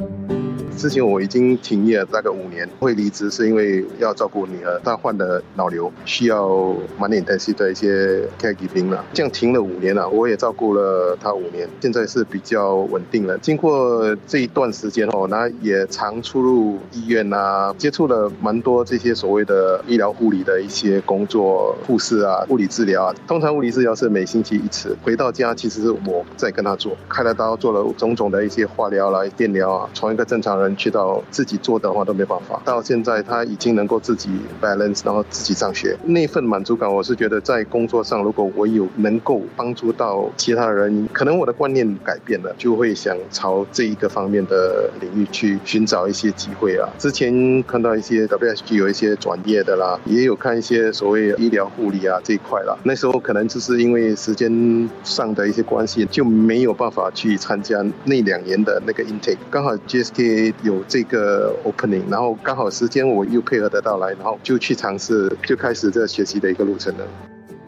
Thank you. 之前我已经停业了大概五年，会离职是因为要照顾女儿，她患了脑瘤，需要满脸担心的一些 care 给病了。这样停了五年了，我也照顾了她五年，现在是比较稳定了。经过这一段时间哦，那也常出入医院啊，接触了蛮多这些所谓的医疗护理的一些工作，护士啊，物理治疗啊。通常物理治疗是每星期一次，回到家其实是我在跟他做，开了刀，做了种种的一些化疗啦、电疗啊，从一个正常人。去到自己做的话都没办法。到现在他已经能够自己 balance，然后自己上学，那份满足感，我是觉得在工作上，如果我有能够帮助到其他人，可能我的观念改变了，就会想朝这一个方面的领域去寻找一些机会啊。之前看到一些 WSG 有一些转业的啦，也有看一些所谓医疗护理啊这一块啦。那时候可能就是因为时间上的一些关系，就没有办法去参加那两年的那个 intake。刚好 GSK。有这个 opening，然后刚好时间我又配合得到来，然后就去尝试，就开始这学习的一个路程了。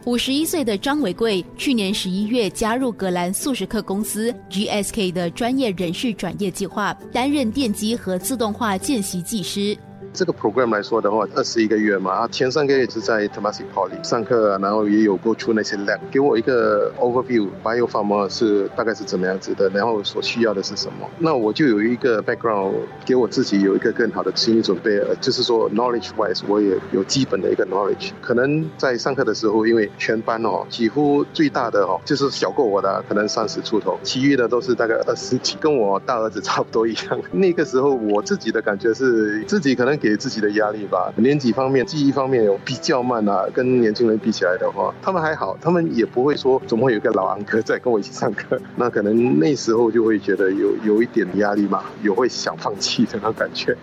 五十一岁的张伟贵，去年十一月加入格兰素食客公司 GSK 的专业人士转业计划，担任电机和自动化见习技师。这个 program 来说的话，二十一个月嘛，啊前三个月是在 t o m a s i Poly 上课，然后也有过出那些 lab，给我一个 overview，bio pharma 是大概是怎么样子的，然后所需要的是什么。那我就有一个 background，给我自己有一个更好的心理准备，就是说 knowledge wise 我也有基本的一个 knowledge。可能在上课的时候，因为全班哦，几乎最大的哦就是小过我的，可能三十出头，其余的都是大概二十几，跟我大儿子差不多一样。那个时候我自己的感觉是，自己可能。给自己的压力吧，年纪方面、记忆方面有比较慢啊。跟年轻人比起来的话，他们还好，他们也不会说怎么会有个老安哥在跟我一起上课。那可能那时候就会觉得有有一点压力嘛，有会想放弃的那种感觉。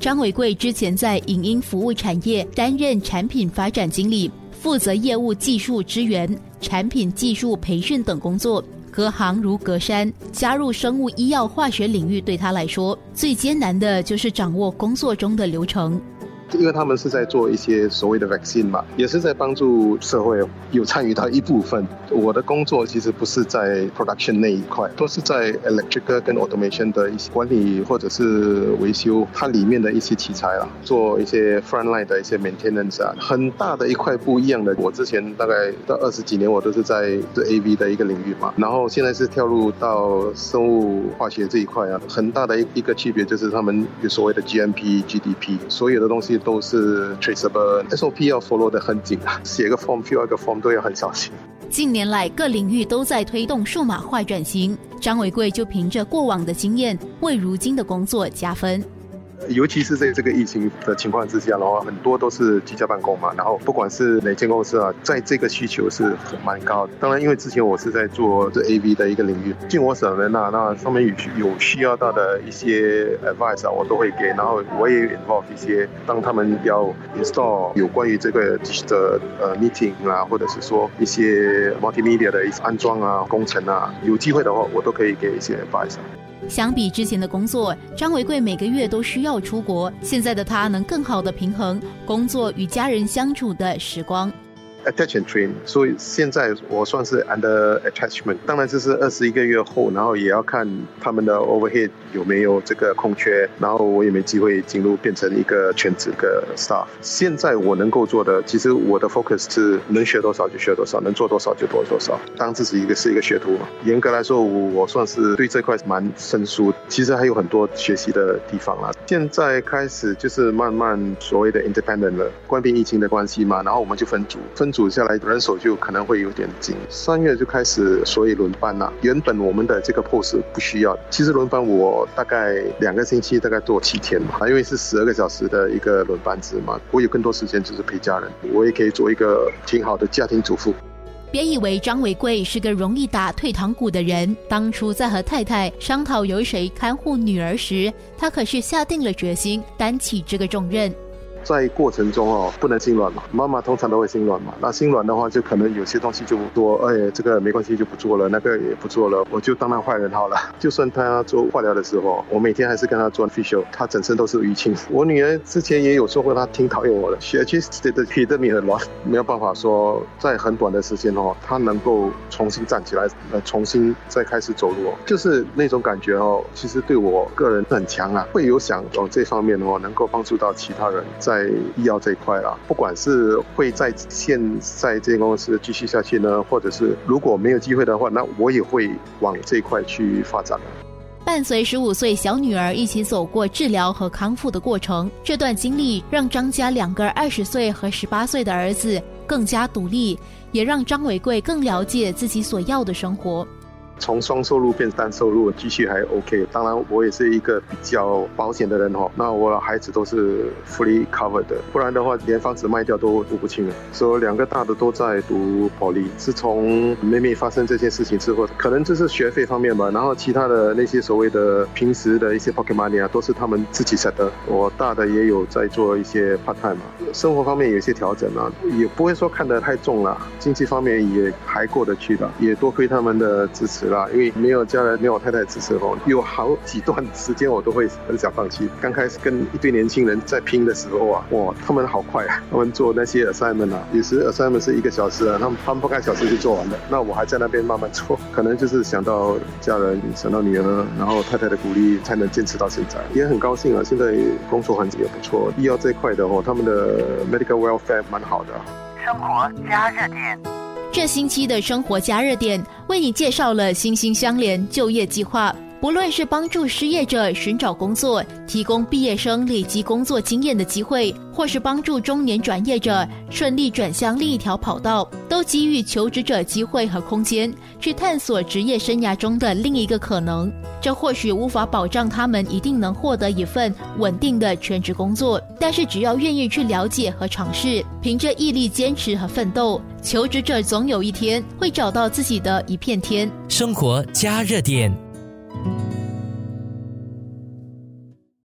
张伟贵之前在影音服务产业担任产品发展经理，负责业务、技术支援、产品技术培训等工作。隔行如隔山，加入生物医药化学领域对他来说最艰难的就是掌握工作中的流程。因为他们是在做一些所谓的 vaccine 嘛，也是在帮助社会，有参与到一部分。我的工作其实不是在 production 那一块，都是在 electrical 跟 automation 的一些管理或者是维修它里面的一些器材啦，做一些 frontline 的一些 maintenance 啊，很大的一块不一样的。我之前大概到二十几年，我都是在这 AV 的一个领域嘛，然后现在是跳入到生物化学这一块啊，很大的一一个区别就是他们有所谓的 GMP、GDP，所有的东西。都是 traceable，SOP 要 follow 的很紧啊，写个 form，fill 一个 form 都要很小心。近年来，各领域都在推动数码化转型，张伟贵就凭着过往的经验，为如今的工作加分。尤其是在这个疫情的情况之下的话，很多都是居家办公嘛。然后不管是哪间公司啊，在这个需求是很蛮高的。当然，因为之前我是在做这 AV 的一个领域，进我所能啊，那上面有有需要到的一些 advice 啊，我都会给。然后我也 involve 一些，当他们要 install 有关于这个的呃 meeting 啊，或者是说一些 multimedia 的一些安装啊、工程啊，有机会的话，我都可以给一些 advice。相比之前的工作，张维贵每个月都需要出国。现在的他能更好的平衡工作与家人相处的时光。Attachment train，所以现在我算是 under attachment。当然这是二十一个月后，然后也要看他们的 overhead 有没有这个空缺，然后我也没机会进入变成一个全职的 staff。现在我能够做的，其实我的 focus 是能学多少就学多少，能做多少就做多少，当自己一个是一个学徒嘛。严格来说，我我算是对这块蛮生疏。其实还有很多学习的地方啦。现在开始就是慢慢所谓的 independent 了，关闭疫情的关系嘛，然后我们就分组分。组下来人手就可能会有点紧，三月就开始所以轮班了。原本我们的这个 POS 不需要，其实轮班我大概两个星期大概做七天嘛，因为是十二个小时的一个轮班制嘛，我有更多时间就是陪家人，我也可以做一个挺好的家庭主妇。别以为张伟贵是个容易打退堂鼓的人，当初在和太太商讨由谁看护女儿时，他可是下定了决心担起这个重任。在过程中哦，不能心软嘛。妈妈通常都会心软嘛。那心软的话，就可能有些东西就说，哎，这个没关系，就不做了，那个也不做了，我就当那坏人好了。就算他做化疗的时候，我每天还是跟他做 facial，他整身都是淤青。我女儿之前也有说过，她挺讨厌我的，血气的皮的米很乱，没有办法说在很短的时间哦，她能够重新站起来，呃，重新再开始走路，就是那种感觉哦，其实对我个人很强啊，会有想往这方面哦，能够帮助到其他人在在医药这一块啦，不管是会在现在这间公司继续下去呢，或者是如果没有机会的话，那我也会往这一块去发展。伴随十五岁小女儿一起走过治疗和康复的过程，这段经历让张家两个二十岁和十八岁的儿子更加独立，也让张伟贵更了解自己所要的生活。从双收入变单收入，继续还 OK。当然，我也是一个比较保险的人哈。那我孩子都是 fully covered 的，不然的话，连房子卖掉都付不清了。所以两个大的都在读保利。自从妹妹发生这件事情之后，可能就是学费方面吧。然后其他的那些所谓的平时的一些 pocket money 啊，都是他们自己 set 的。我大的也有在做一些 part time 嘛，生活方面有些调整啊，也不会说看得太重了。经济方面也还过得去的，也多亏他们的支持。啦，因为没有家人，没有太太支持哦，有好几段时间我都会很想放弃。刚开始跟一堆年轻人在拼的时候啊，哇，他们好快啊！他们做那些 assignment 啊，有时 assignment 是一个小时啊，他们他们半个小时就做完了。那我还在那边慢慢做，可能就是想到家人，想到女儿，然后太太的鼓励，才能坚持到现在。也很高兴啊，现在工作环境也不错，医药这一块的哦，他们的 medical welfare 蛮好的。生活加热点。这星期的生活加热点为你介绍了心心相连就业计划。不论是帮助失业者寻找工作，提供毕业生累积工作经验的机会，或是帮助中年转业者顺利转向另一条跑道，都给予求职者机会和空间去探索职业生涯中的另一个可能。这或许无法保障他们一定能获得一份稳定的全职工作，但是只要愿意去了解和尝试，凭着毅力坚持和奋斗，求职者总有一天会找到自己的一片天。生活加热点。